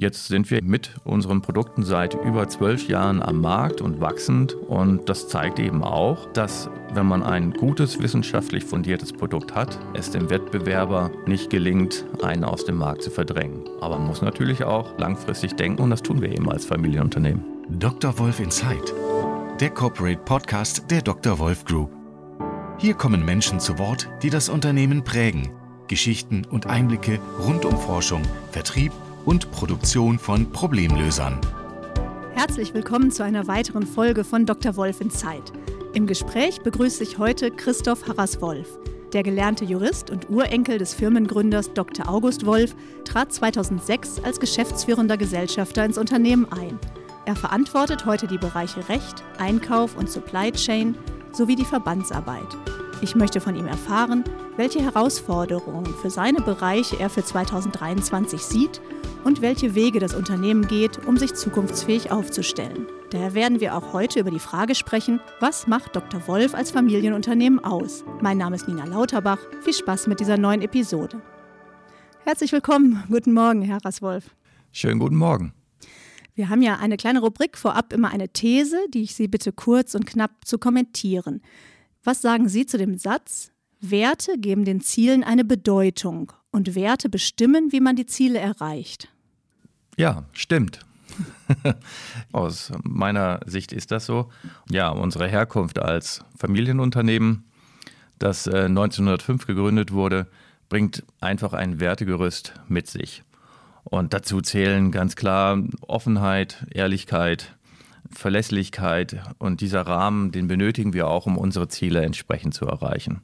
Jetzt sind wir mit unseren Produkten seit über zwölf Jahren am Markt und wachsend. Und das zeigt eben auch, dass wenn man ein gutes wissenschaftlich fundiertes Produkt hat, es dem Wettbewerber nicht gelingt, einen aus dem Markt zu verdrängen. Aber man muss natürlich auch langfristig denken und das tun wir eben als Familienunternehmen. Dr. Wolf Insight, der Corporate Podcast der Dr. Wolf Group. Hier kommen Menschen zu Wort, die das Unternehmen prägen. Geschichten und Einblicke rund um Forschung, Vertrieb und Produktion von Problemlösern. Herzlich willkommen zu einer weiteren Folge von Dr. Wolf in Zeit. Im Gespräch begrüße ich heute Christoph Harras-Wolf. Der gelernte Jurist und Urenkel des Firmengründers Dr. August Wolf trat 2006 als geschäftsführender Gesellschafter ins Unternehmen ein. Er verantwortet heute die Bereiche Recht, Einkauf und Supply Chain sowie die Verbandsarbeit. Ich möchte von ihm erfahren, welche Herausforderungen für seine Bereiche er für 2023 sieht und welche Wege das Unternehmen geht, um sich zukunftsfähig aufzustellen. Daher werden wir auch heute über die Frage sprechen, was macht Dr. Wolf als Familienunternehmen aus? Mein Name ist Nina Lauterbach. Viel Spaß mit dieser neuen Episode. Herzlich willkommen. Guten Morgen, Herr Raswolf. Schönen guten Morgen. Wir haben ja eine kleine Rubrik vorab immer eine These, die ich Sie bitte kurz und knapp zu kommentieren. Was sagen Sie zu dem Satz? Werte geben den Zielen eine Bedeutung und Werte bestimmen, wie man die Ziele erreicht. Ja, stimmt. Aus meiner Sicht ist das so. Ja, unsere Herkunft als Familienunternehmen, das 1905 äh, gegründet wurde, bringt einfach ein Wertegerüst mit sich. Und dazu zählen ganz klar Offenheit, Ehrlichkeit, Verlässlichkeit und dieser Rahmen, den benötigen wir auch, um unsere Ziele entsprechend zu erreichen.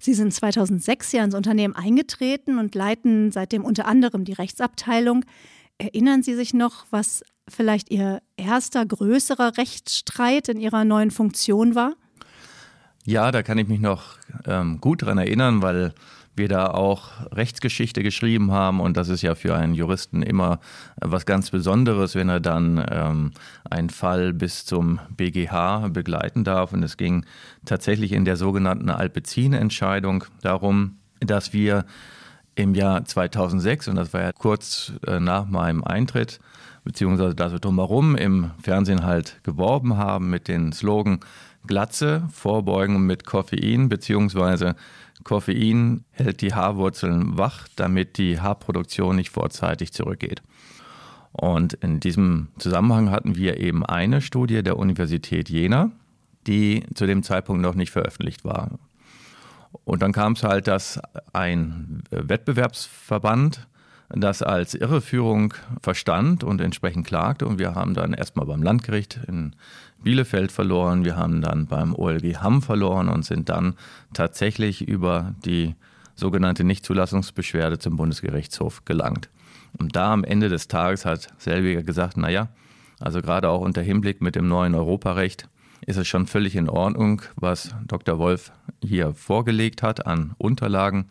Sie sind 2006 ja ins Unternehmen eingetreten und leiten seitdem unter anderem die Rechtsabteilung. Erinnern Sie sich noch, was vielleicht Ihr erster größerer Rechtsstreit in Ihrer neuen Funktion war? Ja, da kann ich mich noch ähm, gut daran erinnern, weil wir da auch Rechtsgeschichte geschrieben haben und das ist ja für einen Juristen immer was ganz Besonderes, wenn er dann ähm, einen Fall bis zum BGH begleiten darf. Und es ging tatsächlich in der sogenannten Alpezin-Entscheidung darum, dass wir im Jahr 2006, und das war ja kurz äh, nach meinem Eintritt, beziehungsweise da so drumherum im Fernsehen halt geworben haben mit den Slogan Glatze vorbeugen mit Koffein, beziehungsweise Koffein hält die Haarwurzeln wach, damit die Haarproduktion nicht vorzeitig zurückgeht. Und in diesem Zusammenhang hatten wir eben eine Studie der Universität Jena, die zu dem Zeitpunkt noch nicht veröffentlicht war. Und dann kam es halt, dass ein Wettbewerbsverband das als Irreführung verstand und entsprechend klagte. Und wir haben dann erstmal beim Landgericht in Bielefeld verloren, wir haben dann beim OLG Hamm verloren und sind dann tatsächlich über die sogenannte Nichtzulassungsbeschwerde zum Bundesgerichtshof gelangt. Und da am Ende des Tages hat Selbiger gesagt, naja, also gerade auch unter Hinblick mit dem neuen Europarecht ist es schon völlig in Ordnung, was Dr. Wolf hier vorgelegt hat an Unterlagen.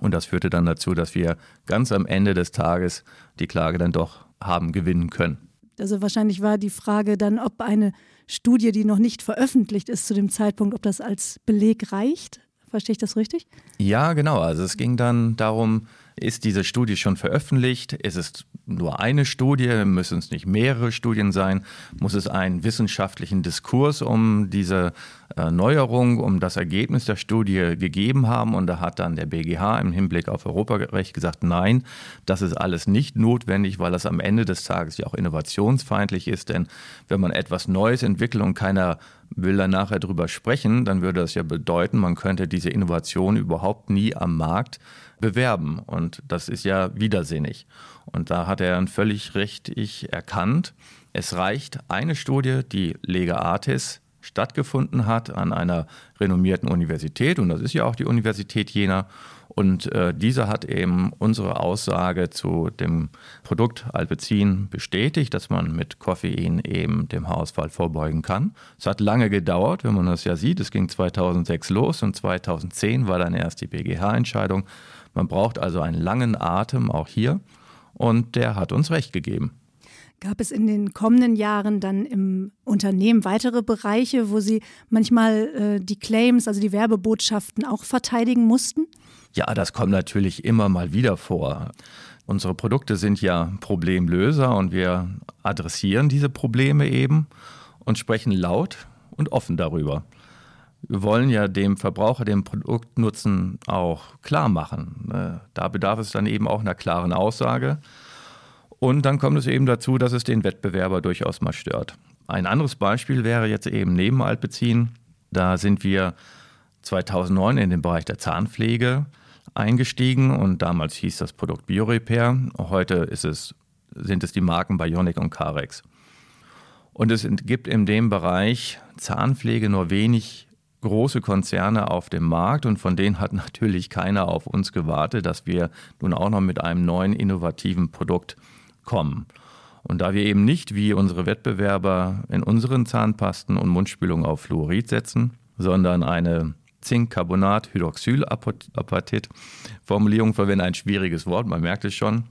Und das führte dann dazu, dass wir ganz am Ende des Tages die Klage dann doch haben gewinnen können. Also wahrscheinlich war die Frage dann, ob eine Studie, die noch nicht veröffentlicht ist zu dem Zeitpunkt, ob das als Beleg reicht. Verstehe ich das richtig? Ja, genau. Also es ging dann darum, ist diese Studie schon veröffentlicht? Ist es nur eine Studie? Müssen es nicht mehrere Studien sein? Muss es einen wissenschaftlichen Diskurs um diese äh, Neuerung, um das Ergebnis der Studie gegeben haben? Und da hat dann der BGH im Hinblick auf Europarecht gesagt, nein, das ist alles nicht notwendig, weil das am Ende des Tages ja auch innovationsfeindlich ist. Denn wenn man etwas Neues entwickelt und keiner will dann nachher drüber sprechen, dann würde das ja bedeuten, man könnte diese Innovation überhaupt nie am Markt bewerben. Und das ist ja widersinnig. Und da hat er dann völlig richtig erkannt, es reicht eine Studie, die Lega Artis stattgefunden hat an einer renommierten Universität, und das ist ja auch die Universität Jena. Und äh, diese hat eben unsere Aussage zu dem Produkt Alpezin bestätigt, dass man mit Koffein eben dem Haarausfall vorbeugen kann. Es hat lange gedauert, wenn man das ja sieht. Es ging 2006 los und 2010 war dann erst die BGH-Entscheidung. Man braucht also einen langen Atem auch hier und der hat uns recht gegeben. Gab es in den kommenden Jahren dann im Unternehmen weitere Bereiche, wo Sie manchmal äh, die Claims, also die Werbebotschaften auch verteidigen mussten? Ja, das kommt natürlich immer mal wieder vor. Unsere Produkte sind ja Problemlöser und wir adressieren diese Probleme eben und sprechen laut und offen darüber. Wir wollen ja dem Verbraucher den Produktnutzen auch klar machen. Äh, da bedarf es dann eben auch einer klaren Aussage. Und dann kommt es eben dazu, dass es den Wettbewerber durchaus mal stört. Ein anderes Beispiel wäre jetzt eben Nebenaltbeziehen. Da sind wir 2009 in den Bereich der Zahnpflege eingestiegen und damals hieß das Produkt BioRepair. Heute ist es, sind es die Marken Bionic und Carex. Und es gibt in dem Bereich Zahnpflege nur wenig große Konzerne auf dem Markt und von denen hat natürlich keiner auf uns gewartet, dass wir nun auch noch mit einem neuen innovativen Produkt kommen. Und da wir eben nicht wie unsere Wettbewerber in unseren Zahnpasten und Mundspülungen auf Fluorid setzen, sondern eine Zinkcarbonat-Hydroxylapatit-Formulierung verwenden, ein schwieriges Wort, man merkt es schon,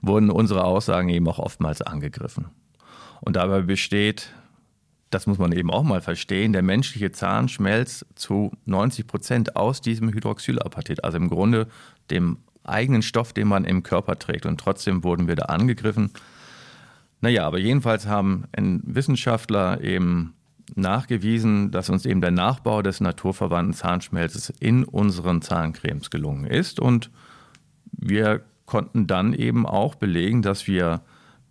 wurden unsere Aussagen eben auch oftmals angegriffen. Und dabei besteht das muss man eben auch mal verstehen, der menschliche Zahn schmelzt zu 90 Prozent aus diesem Hydroxylapatit, also im Grunde dem eigenen Stoff, den man im Körper trägt. Und trotzdem wurden wir da angegriffen. Naja, aber jedenfalls haben Wissenschaftler eben nachgewiesen, dass uns eben der Nachbau des naturverwandten Zahnschmelzes in unseren Zahncremes gelungen ist. Und wir konnten dann eben auch belegen, dass wir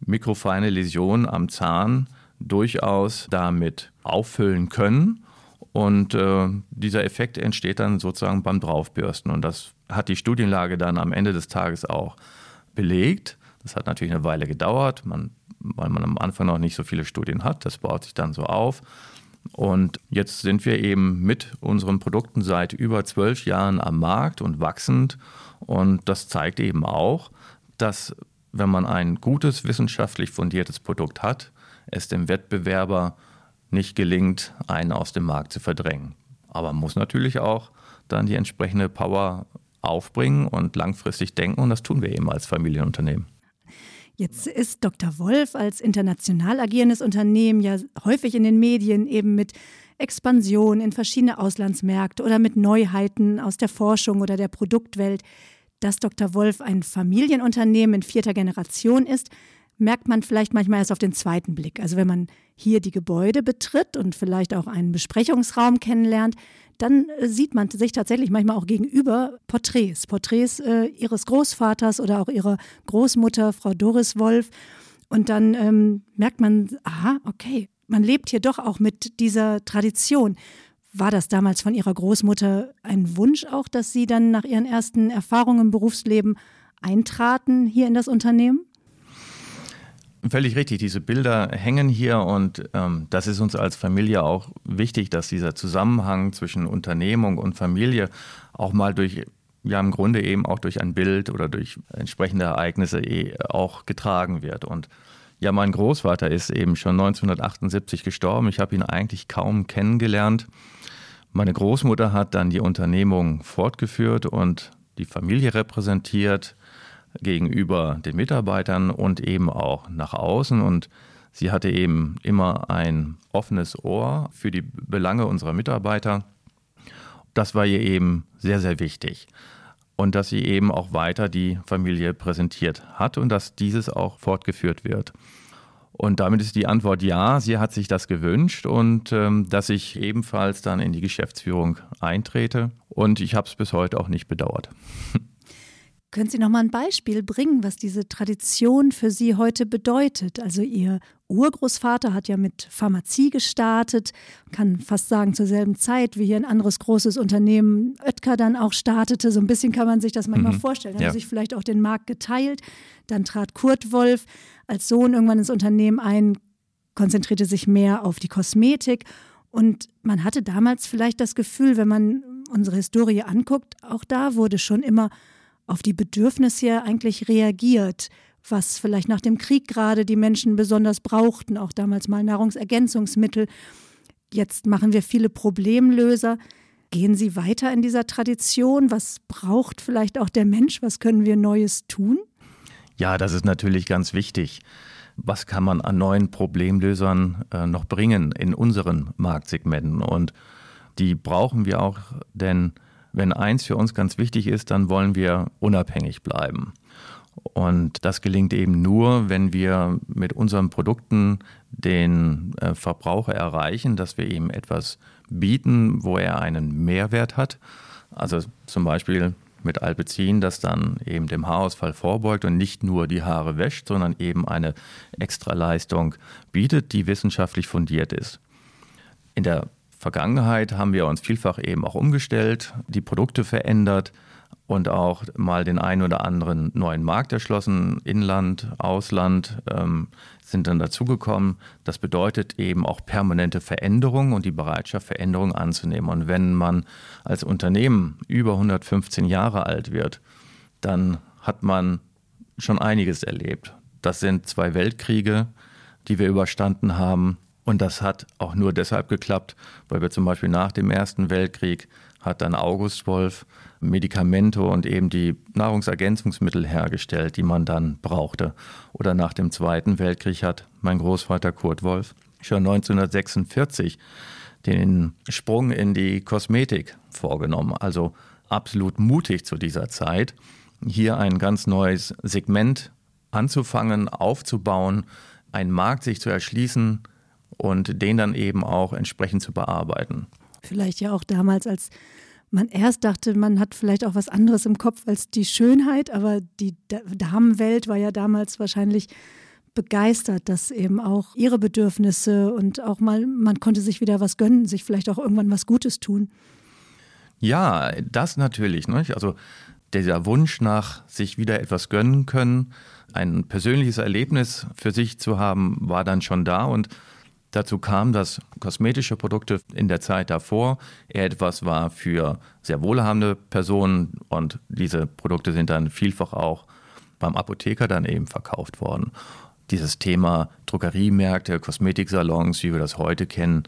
mikrofeine Läsionen am Zahn durchaus damit auffüllen können. Und äh, dieser Effekt entsteht dann sozusagen beim Draufbürsten. Und das hat die Studienlage dann am Ende des Tages auch belegt. Das hat natürlich eine Weile gedauert, man, weil man am Anfang noch nicht so viele Studien hat. Das baut sich dann so auf. Und jetzt sind wir eben mit unseren Produkten seit über zwölf Jahren am Markt und wachsend. Und das zeigt eben auch, dass wenn man ein gutes, wissenschaftlich fundiertes Produkt hat, es dem Wettbewerber nicht gelingt, einen aus dem Markt zu verdrängen. Aber man muss natürlich auch dann die entsprechende Power aufbringen und langfristig denken und das tun wir eben als Familienunternehmen. Jetzt ist Dr. Wolf als international agierendes Unternehmen ja häufig in den Medien eben mit Expansion in verschiedene Auslandsmärkte oder mit Neuheiten aus der Forschung oder der Produktwelt. Dass Dr. Wolf ein Familienunternehmen in vierter Generation ist, merkt man vielleicht manchmal erst auf den zweiten Blick. Also wenn man hier die Gebäude betritt und vielleicht auch einen Besprechungsraum kennenlernt, dann äh, sieht man sich tatsächlich manchmal auch gegenüber Porträts, Porträts äh, ihres Großvaters oder auch ihrer Großmutter, Frau Doris Wolf. Und dann ähm, merkt man, aha, okay, man lebt hier doch auch mit dieser Tradition. War das damals von Ihrer Großmutter ein Wunsch auch, dass Sie dann nach Ihren ersten Erfahrungen im Berufsleben eintraten hier in das Unternehmen? Völlig richtig, diese Bilder hängen hier und ähm, das ist uns als Familie auch wichtig, dass dieser Zusammenhang zwischen Unternehmung und Familie auch mal durch, ja im Grunde eben auch durch ein Bild oder durch entsprechende Ereignisse eh auch getragen wird. Und ja, mein Großvater ist eben schon 1978 gestorben. Ich habe ihn eigentlich kaum kennengelernt. Meine Großmutter hat dann die Unternehmung fortgeführt und die Familie repräsentiert gegenüber den Mitarbeitern und eben auch nach außen. Und sie hatte eben immer ein offenes Ohr für die Belange unserer Mitarbeiter. Das war ihr eben sehr, sehr wichtig. Und dass sie eben auch weiter die Familie präsentiert hat und dass dieses auch fortgeführt wird. Und damit ist die Antwort ja, sie hat sich das gewünscht und ähm, dass ich ebenfalls dann in die Geschäftsführung eintrete. Und ich habe es bis heute auch nicht bedauert. Können Sie noch mal ein Beispiel bringen, was diese Tradition für Sie heute bedeutet? Also Ihr Urgroßvater hat ja mit Pharmazie gestartet, kann fast sagen zur selben Zeit, wie hier ein anderes großes Unternehmen Oetker dann auch startete. So ein bisschen kann man sich das manchmal mhm. vorstellen. Er ja. hat sich vielleicht auch den Markt geteilt. Dann trat Kurt Wolf als Sohn irgendwann ins Unternehmen ein, konzentrierte sich mehr auf die Kosmetik. Und man hatte damals vielleicht das Gefühl, wenn man unsere Historie anguckt, auch da wurde schon immer auf die Bedürfnisse eigentlich reagiert, was vielleicht nach dem Krieg gerade die Menschen besonders brauchten, auch damals mal Nahrungsergänzungsmittel. Jetzt machen wir viele Problemlöser. Gehen Sie weiter in dieser Tradition? Was braucht vielleicht auch der Mensch? Was können wir Neues tun? Ja, das ist natürlich ganz wichtig. Was kann man an neuen Problemlösern äh, noch bringen in unseren Marktsegmenten? Und die brauchen wir auch, denn wenn eins für uns ganz wichtig ist, dann wollen wir unabhängig bleiben. Und das gelingt eben nur, wenn wir mit unseren Produkten den äh, Verbraucher erreichen, dass wir ihm etwas bieten, wo er einen Mehrwert hat. Also zum Beispiel mit Alpecin, das dann eben dem Haarausfall vorbeugt und nicht nur die Haare wäscht, sondern eben eine Extraleistung bietet, die wissenschaftlich fundiert ist. In der Vergangenheit haben wir uns vielfach eben auch umgestellt, die Produkte verändert und auch mal den einen oder anderen neuen Markt erschlossen, Inland, Ausland ähm, sind dann dazugekommen. Das bedeutet eben auch permanente Veränderung und die Bereitschaft, Veränderungen anzunehmen. Und wenn man als Unternehmen über 115 Jahre alt wird, dann hat man schon einiges erlebt. Das sind zwei Weltkriege, die wir überstanden haben. Und das hat auch nur deshalb geklappt, weil wir zum Beispiel nach dem Ersten Weltkrieg hat dann August Wolf Medikamente und eben die Nahrungsergänzungsmittel hergestellt, die man dann brauchte. Oder nach dem Zweiten Weltkrieg hat mein Großvater Kurt Wolf schon 1946 den Sprung in die Kosmetik vorgenommen. Also absolut mutig zu dieser Zeit, hier ein ganz neues Segment anzufangen, aufzubauen, einen Markt sich zu erschließen und den dann eben auch entsprechend zu bearbeiten. Vielleicht ja auch damals, als man erst dachte, man hat vielleicht auch was anderes im Kopf als die Schönheit, aber die Damenwelt war ja damals wahrscheinlich begeistert, dass eben auch ihre Bedürfnisse und auch mal, man konnte sich wieder was gönnen, sich vielleicht auch irgendwann was Gutes tun. Ja, das natürlich. Nicht? Also dieser Wunsch nach sich wieder etwas gönnen können, ein persönliches Erlebnis für sich zu haben, war dann schon da und Dazu kam, dass kosmetische Produkte in der Zeit davor eher etwas war für sehr wohlhabende Personen und diese Produkte sind dann vielfach auch beim Apotheker dann eben verkauft worden. Dieses Thema Drogeriemärkte, Kosmetiksalons, wie wir das heute kennen,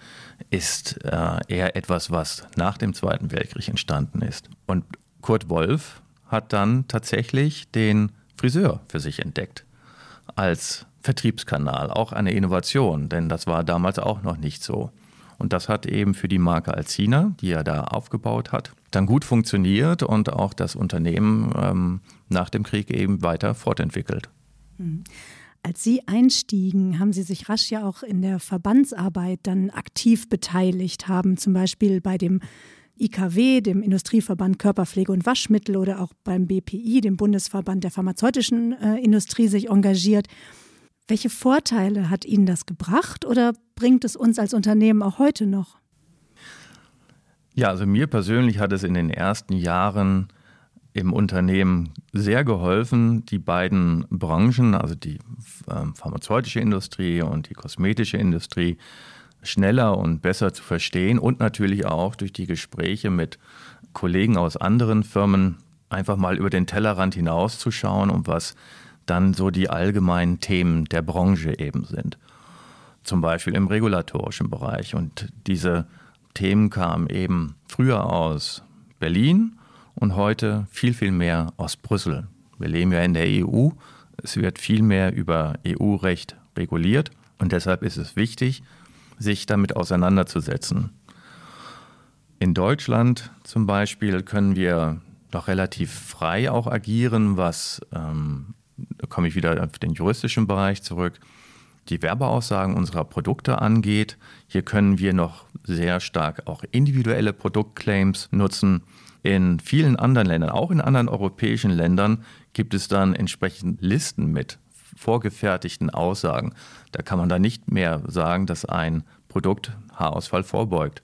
ist äh, eher etwas, was nach dem Zweiten Weltkrieg entstanden ist. Und Kurt Wolf hat dann tatsächlich den Friseur für sich entdeckt als Vertriebskanal, auch eine Innovation, denn das war damals auch noch nicht so. Und das hat eben für die Marke Alcina, die er da aufgebaut hat, dann gut funktioniert und auch das Unternehmen ähm, nach dem Krieg eben weiter fortentwickelt. Mhm. Als Sie einstiegen, haben Sie sich rasch ja auch in der Verbandsarbeit dann aktiv beteiligt, haben zum Beispiel bei dem IKW, dem Industrieverband Körperpflege und Waschmittel oder auch beim BPI, dem Bundesverband der pharmazeutischen äh, Industrie, sich engagiert. Welche Vorteile hat Ihnen das gebracht oder bringt es uns als Unternehmen auch heute noch? Ja, also mir persönlich hat es in den ersten Jahren im Unternehmen sehr geholfen, die beiden Branchen, also die ähm, pharmazeutische Industrie und die kosmetische Industrie, schneller und besser zu verstehen und natürlich auch durch die Gespräche mit Kollegen aus anderen Firmen einfach mal über den Tellerrand hinauszuschauen und was dann so die allgemeinen Themen der Branche eben sind. Zum Beispiel im regulatorischen Bereich. Und diese Themen kamen eben früher aus Berlin und heute viel, viel mehr aus Brüssel. Wir leben ja in der EU. Es wird viel mehr über EU-Recht reguliert. Und deshalb ist es wichtig, sich damit auseinanderzusetzen. In Deutschland zum Beispiel können wir noch relativ frei auch agieren, was ähm, da komme ich wieder auf den juristischen Bereich zurück, die Werbeaussagen unserer Produkte angeht. Hier können wir noch sehr stark auch individuelle Produktclaims nutzen. In vielen anderen Ländern, auch in anderen europäischen Ländern, gibt es dann entsprechend Listen mit vorgefertigten Aussagen. Da kann man dann nicht mehr sagen, dass ein Produkt Haarausfall vorbeugt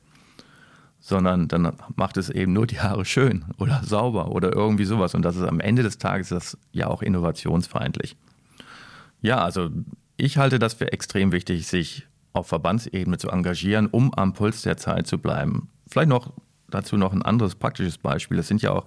sondern dann macht es eben nur die Haare schön oder sauber oder irgendwie sowas. Und das ist am Ende des Tages das ja auch innovationsfeindlich. Ja, also ich halte das für extrem wichtig, sich auf Verbandsebene zu engagieren, um am Puls der Zeit zu bleiben. Vielleicht noch dazu noch ein anderes praktisches Beispiel. Es sind ja auch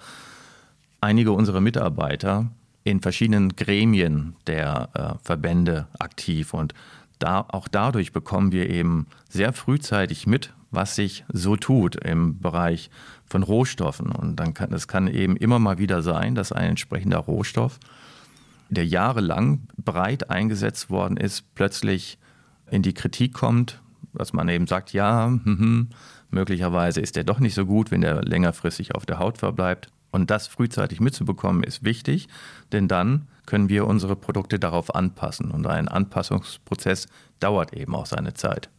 einige unserer Mitarbeiter in verschiedenen Gremien der äh, Verbände aktiv und da, auch dadurch bekommen wir eben sehr frühzeitig mit, was sich so tut im Bereich von Rohstoffen. Und dann kann es kann eben immer mal wieder sein, dass ein entsprechender Rohstoff, der jahrelang breit eingesetzt worden ist, plötzlich in die Kritik kommt, dass man eben sagt, ja, hm, hm, möglicherweise ist der doch nicht so gut, wenn der längerfristig auf der Haut verbleibt. Und das frühzeitig mitzubekommen ist wichtig, denn dann können wir unsere Produkte darauf anpassen. Und ein Anpassungsprozess dauert eben auch seine Zeit.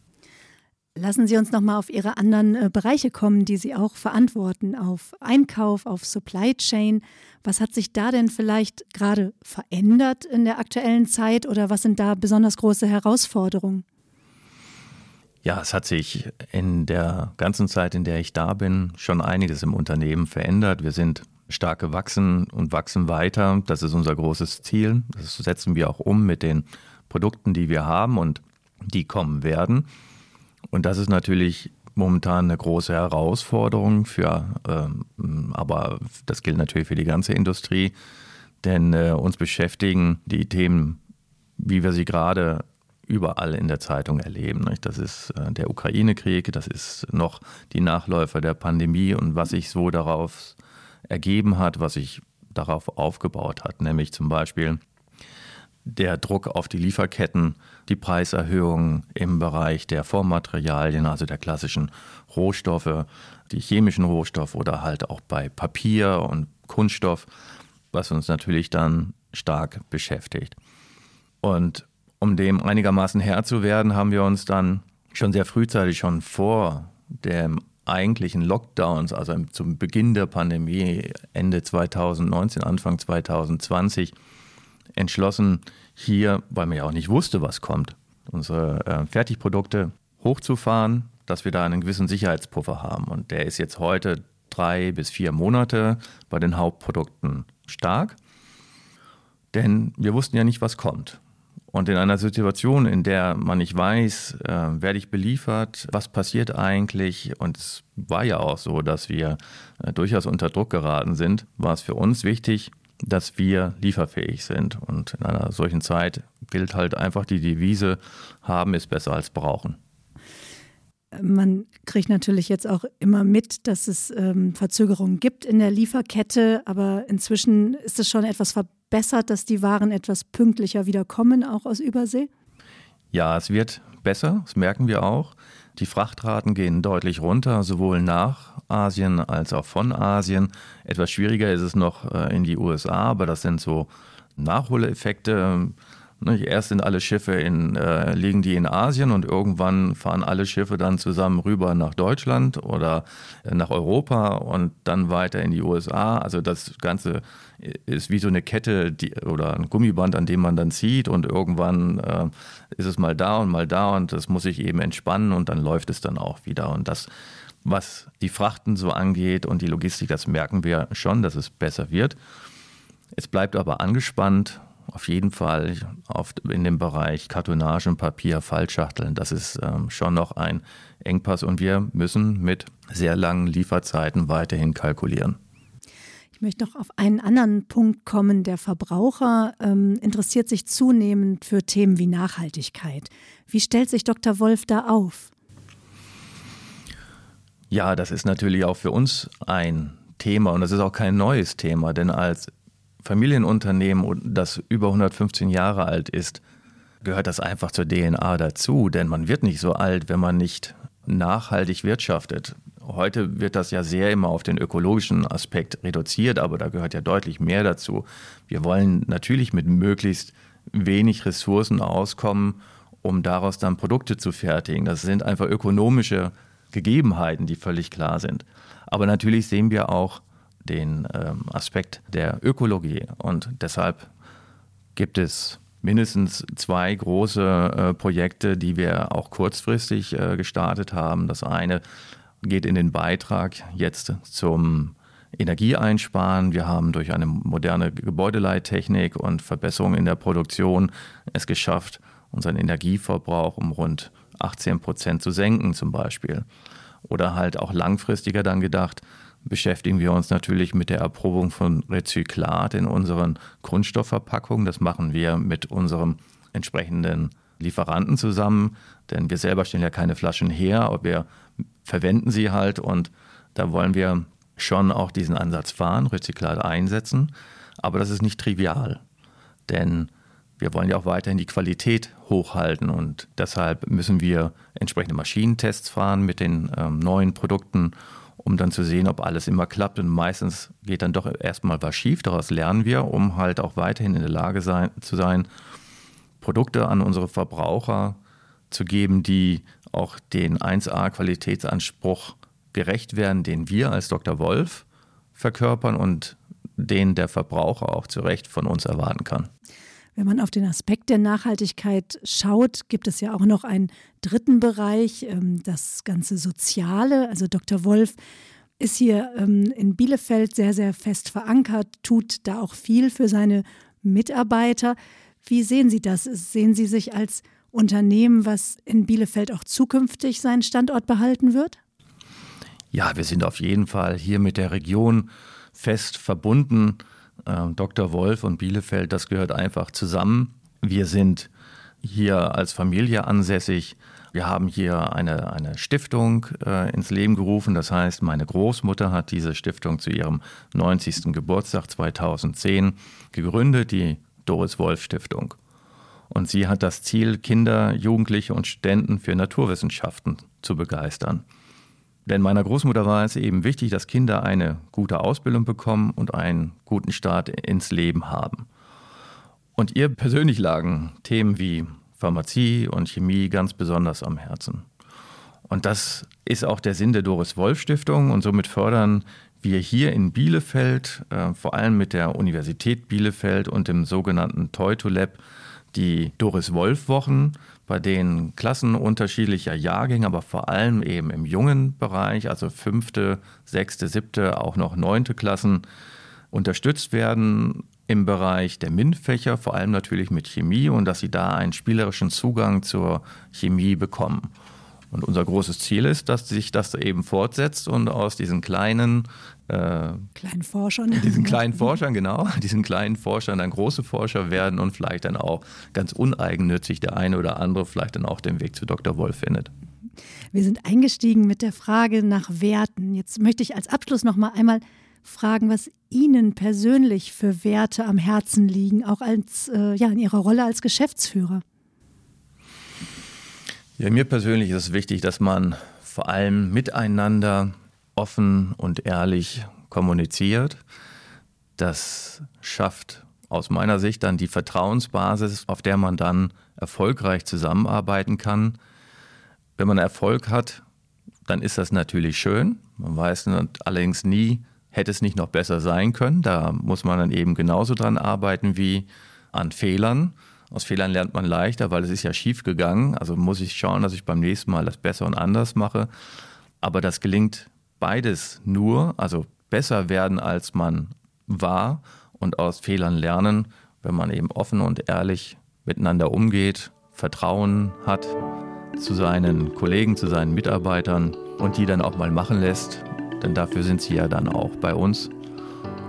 Lassen Sie uns noch mal auf Ihre anderen äh, Bereiche kommen, die Sie auch verantworten, auf Einkauf, auf Supply Chain. Was hat sich da denn vielleicht gerade verändert in der aktuellen Zeit oder was sind da besonders große Herausforderungen? Ja, es hat sich in der ganzen Zeit, in der ich da bin, schon einiges im Unternehmen verändert. Wir sind stark gewachsen und wachsen weiter. Das ist unser großes Ziel. Das setzen wir auch um mit den Produkten, die wir haben und die kommen werden. Und das ist natürlich momentan eine große Herausforderung für, ähm, aber das gilt natürlich für die ganze Industrie, denn äh, uns beschäftigen die Themen, wie wir sie gerade überall in der Zeitung erleben. Das ist äh, der Ukraine-Krieg, das ist noch die Nachläufer der Pandemie und was sich so darauf ergeben hat, was sich darauf aufgebaut hat, nämlich zum Beispiel der Druck auf die Lieferketten, die Preiserhöhungen im Bereich der Vormaterialien, also der klassischen Rohstoffe, die chemischen Rohstoffe oder halt auch bei Papier und Kunststoff, was uns natürlich dann stark beschäftigt. Und um dem einigermaßen Herr zu werden, haben wir uns dann schon sehr frühzeitig, schon vor dem eigentlichen Lockdowns, also zum Beginn der Pandemie, Ende 2019, Anfang 2020, entschlossen, hier, weil man ja auch nicht wusste, was kommt, unsere äh, Fertigprodukte hochzufahren, dass wir da einen gewissen Sicherheitspuffer haben. Und der ist jetzt heute drei bis vier Monate bei den Hauptprodukten stark. Denn wir wussten ja nicht, was kommt. Und in einer Situation, in der man nicht weiß, äh, werde ich beliefert, was passiert eigentlich, und es war ja auch so, dass wir äh, durchaus unter Druck geraten sind, war es für uns wichtig, dass wir lieferfähig sind. Und in einer solchen Zeit gilt halt einfach die Devise, haben ist besser als brauchen. Man kriegt natürlich jetzt auch immer mit, dass es ähm, Verzögerungen gibt in der Lieferkette, aber inzwischen ist es schon etwas verbessert, dass die Waren etwas pünktlicher wieder kommen, auch aus Übersee? Ja, es wird besser, das merken wir auch. Die Frachtraten gehen deutlich runter, sowohl nach Asien als auch von Asien. Etwas schwieriger ist es noch äh, in die USA, aber das sind so Nachholeffekte. Erst sind alle Schiffe in, äh, liegen die in Asien und irgendwann fahren alle Schiffe dann zusammen rüber nach Deutschland oder äh, nach Europa und dann weiter in die USA. Also das Ganze ist wie so eine Kette die, oder ein Gummiband, an dem man dann zieht und irgendwann äh, ist es mal da und mal da und das muss sich eben entspannen und dann läuft es dann auch wieder. Und das, was die Frachten so angeht und die Logistik, das merken wir schon, dass es besser wird. Es bleibt aber angespannt auf jeden Fall auf, in dem Bereich Kartonagen, Papier, Fallschachteln. Das ist ähm, schon noch ein Engpass und wir müssen mit sehr langen Lieferzeiten weiterhin kalkulieren. Ich möchte noch auf einen anderen Punkt kommen. Der Verbraucher ähm, interessiert sich zunehmend für Themen wie Nachhaltigkeit. Wie stellt sich Dr. Wolf da auf? Ja, das ist natürlich auch für uns ein Thema und das ist auch kein neues Thema, denn als Familienunternehmen, das über 115 Jahre alt ist, gehört das einfach zur DNA dazu, denn man wird nicht so alt, wenn man nicht nachhaltig wirtschaftet. Heute wird das ja sehr immer auf den ökologischen Aspekt reduziert, aber da gehört ja deutlich mehr dazu. Wir wollen natürlich mit möglichst wenig Ressourcen auskommen, um daraus dann Produkte zu fertigen. Das sind einfach ökonomische Gegebenheiten, die völlig klar sind. Aber natürlich sehen wir auch den ähm, Aspekt der Ökologie. Und deshalb gibt es mindestens zwei große äh, Projekte, die wir auch kurzfristig äh, gestartet haben. Das eine geht in den Beitrag jetzt zum Energieeinsparen. Wir haben durch eine moderne Gebäudeleittechnik und Verbesserung in der Produktion es geschafft, unseren Energieverbrauch um rund 18 Prozent zu senken zum Beispiel. Oder halt auch langfristiger dann gedacht, beschäftigen wir uns natürlich mit der Erprobung von Rezyklat in unseren Grundstoffverpackungen. Das machen wir mit unserem entsprechenden Lieferanten zusammen, denn wir selber stellen ja keine Flaschen her, aber wir verwenden sie halt und da wollen wir schon auch diesen Ansatz fahren, Rezyklat einsetzen. Aber das ist nicht trivial, denn wir wollen ja auch weiterhin die Qualität hochhalten und deshalb müssen wir entsprechende Maschinentests fahren mit den ähm, neuen Produkten um dann zu sehen, ob alles immer klappt. Und meistens geht dann doch erstmal was schief. Daraus lernen wir, um halt auch weiterhin in der Lage sein, zu sein, Produkte an unsere Verbraucher zu geben, die auch den 1A-Qualitätsanspruch gerecht werden, den wir als Dr. Wolf verkörpern und den der Verbraucher auch zu Recht von uns erwarten kann. Wenn man auf den Aspekt der Nachhaltigkeit schaut, gibt es ja auch noch einen dritten Bereich, ähm, das ganze Soziale. Also Dr. Wolf ist hier ähm, in Bielefeld sehr, sehr fest verankert, tut da auch viel für seine Mitarbeiter. Wie sehen Sie das? Sehen Sie sich als Unternehmen, was in Bielefeld auch zukünftig seinen Standort behalten wird? Ja, wir sind auf jeden Fall hier mit der Region fest verbunden. Ähm, Dr. Wolf und Bielefeld, das gehört einfach zusammen. Wir sind hier als Familie ansässig. Wir haben hier eine, eine Stiftung äh, ins Leben gerufen. Das heißt, meine Großmutter hat diese Stiftung zu ihrem 90. Geburtstag 2010 gegründet, die Doris Wolf Stiftung. Und sie hat das Ziel, Kinder, Jugendliche und Studenten für Naturwissenschaften zu begeistern. Denn meiner Großmutter war es eben wichtig, dass Kinder eine gute Ausbildung bekommen und einen guten Start ins Leben haben. Und ihr persönlich lagen Themen wie Pharmazie und Chemie ganz besonders am Herzen. Und das ist auch der Sinn der Doris Wolf Stiftung und somit fördern wir hier in Bielefeld, äh, vor allem mit der Universität Bielefeld und dem sogenannten Teuto Lab, die Doris Wolf Wochen, bei denen Klassen unterschiedlicher Jahrgänge, aber vor allem eben im jungen Bereich, also fünfte, sechste, siebte, auch noch neunte Klassen, unterstützt werden im Bereich der MINT-Fächer, vor allem natürlich mit Chemie und dass sie da einen spielerischen Zugang zur Chemie bekommen. Und unser großes Ziel ist, dass sich das eben fortsetzt und aus diesen kleinen äh, kleinen Forschern. Diesen kleinen Forschern, genau, diesen kleinen Forschern dann große Forscher werden und vielleicht dann auch ganz uneigennützig der eine oder andere vielleicht dann auch den Weg zu Dr. Wolf findet. Wir sind eingestiegen mit der Frage nach Werten. Jetzt möchte ich als Abschluss noch mal einmal fragen, was Ihnen persönlich für Werte am Herzen liegen, auch als, äh, ja, in Ihrer Rolle als Geschäftsführer. Ja, mir persönlich ist es wichtig, dass man vor allem miteinander offen und ehrlich kommuniziert. Das schafft aus meiner Sicht dann die Vertrauensbasis, auf der man dann erfolgreich zusammenarbeiten kann. Wenn man Erfolg hat, dann ist das natürlich schön. Man weiß allerdings nie, hätte es nicht noch besser sein können. Da muss man dann eben genauso dran arbeiten wie an Fehlern. Aus Fehlern lernt man leichter, weil es ist ja schief gegangen. Also muss ich schauen, dass ich beim nächsten Mal das besser und anders mache. Aber das gelingt beides nur, also besser werden, als man war und aus Fehlern lernen, wenn man eben offen und ehrlich miteinander umgeht, Vertrauen hat zu seinen Kollegen, zu seinen Mitarbeitern und die dann auch mal machen lässt, denn dafür sind sie ja dann auch bei uns.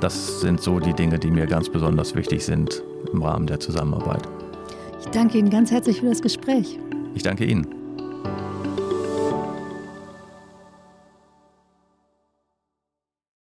Das sind so die Dinge, die mir ganz besonders wichtig sind im Rahmen der Zusammenarbeit. Ich danke Ihnen ganz herzlich für das Gespräch. Ich danke Ihnen.